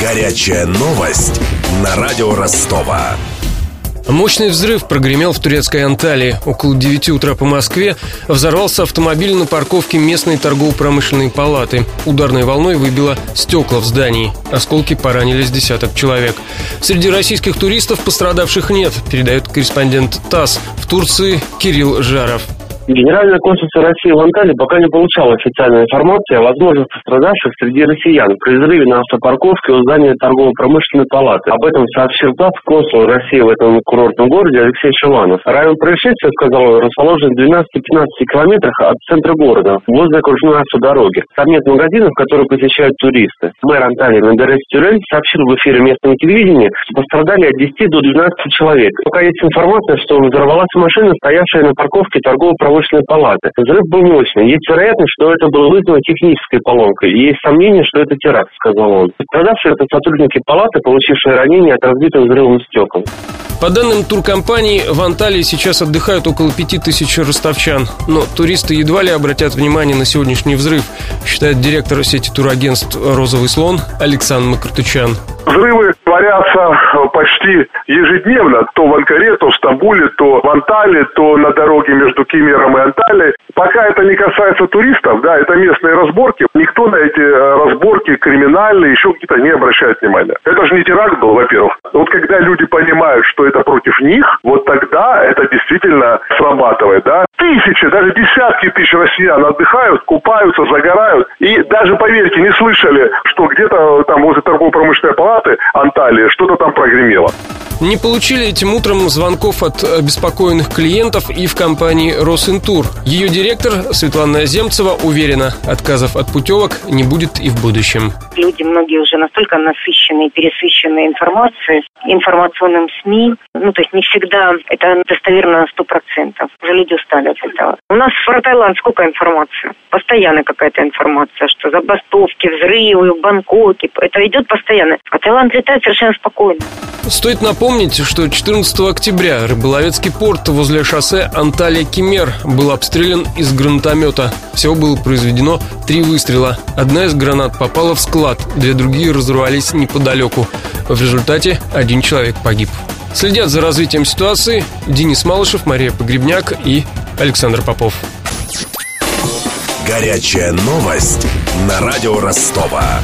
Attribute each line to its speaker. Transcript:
Speaker 1: Горячая новость на радио Ростова.
Speaker 2: Мощный взрыв прогремел в турецкой Анталии. Около 9 утра по Москве взорвался автомобиль на парковке местной торгово-промышленной палаты. Ударной волной выбило стекла в здании. Осколки поранили с десяток человек. Среди российских туристов пострадавших нет, передает корреспондент ТАСС в Турции Кирилл Жаров.
Speaker 3: Генеральное консульство России в Анталии пока не получало официальной информации о возможных пострадавших среди россиян при взрыве на автопарковке у здания торгово-промышленной палаты. Об этом сообщил ТАСС консул России в этом курортном городе Алексей Шиланов. Район происшествия, сказал он, расположен в 12-15 километрах от центра города, возле окружной автодороги. Там нет магазинов, которые посещают туристы. Мэр Анталии Мендерес Тюрель сообщил в эфире местного телевидения, что пострадали от 10 до 12 человек. Пока есть информация, что взорвалась машина, стоявшая на парковке торгово-промышленной промышленной палаты. Взрыв был мощный. Есть вероятность, что это было вызвано технической поломкой. И есть сомнение, что это теракт, сказал он. Пострадавшие это сотрудники палаты, получившие ранения от разбитых взрывом стекол.
Speaker 2: По данным туркомпании, в Анталии сейчас отдыхают около пяти тысяч ростовчан. Но туристы едва ли обратят внимание на сегодняшний взрыв, считает директор сети турагентств «Розовый слон» Александр Макартучан.
Speaker 4: Взрывы творятся почти ежедневно. То в Анкаре, то в Стамбуле, то в Анталии, то на дороге между Кемером и Анталией. Пока это не касается туристов, да, это местные разборки. Никто на эти э, разборки криминальные, еще какие-то не обращает внимания. Это же не теракт был, во-первых. Вот когда люди понимают, что это против них, вот тогда это действительно срабатывает, да. Тысячи, даже десятки тысяч россиян отдыхают, купаются, загорают. И даже, поверьте, не слышали, что где-то там возле торгово-промышленной палаты Анталии что-то там прогремело.
Speaker 2: Не получили этим утром звонков от обеспокоенных клиентов и в компании «Росинтур». Ее директор Светлана Земцева уверена, отказов от путевок не будет и в будущем.
Speaker 5: Люди многие уже настолько насыщены, пересыщены информацией, информационным СМИ. Ну, то есть не всегда это достоверно на сто процентов. Уже люди устали от этого. У нас в Таиланд сколько информации? Постоянно какая-то информация, что забастовки, взрывы в Бангкоке. Это идет постоянно. А Таиланд летает совершенно спокойно.
Speaker 2: Стоит напомнить, что 14 октября Рыболовецкий порт возле шоссе Анталия-Кемер был обстрелян из гранатомета. Всего было произведено три выстрела. Одна из гранат попала в склад, две другие разорвались неподалеку. В результате один человек погиб. Следят за развитием ситуации Денис Малышев, Мария Погребняк и Александр Попов.
Speaker 1: Горячая новость на радио Ростова.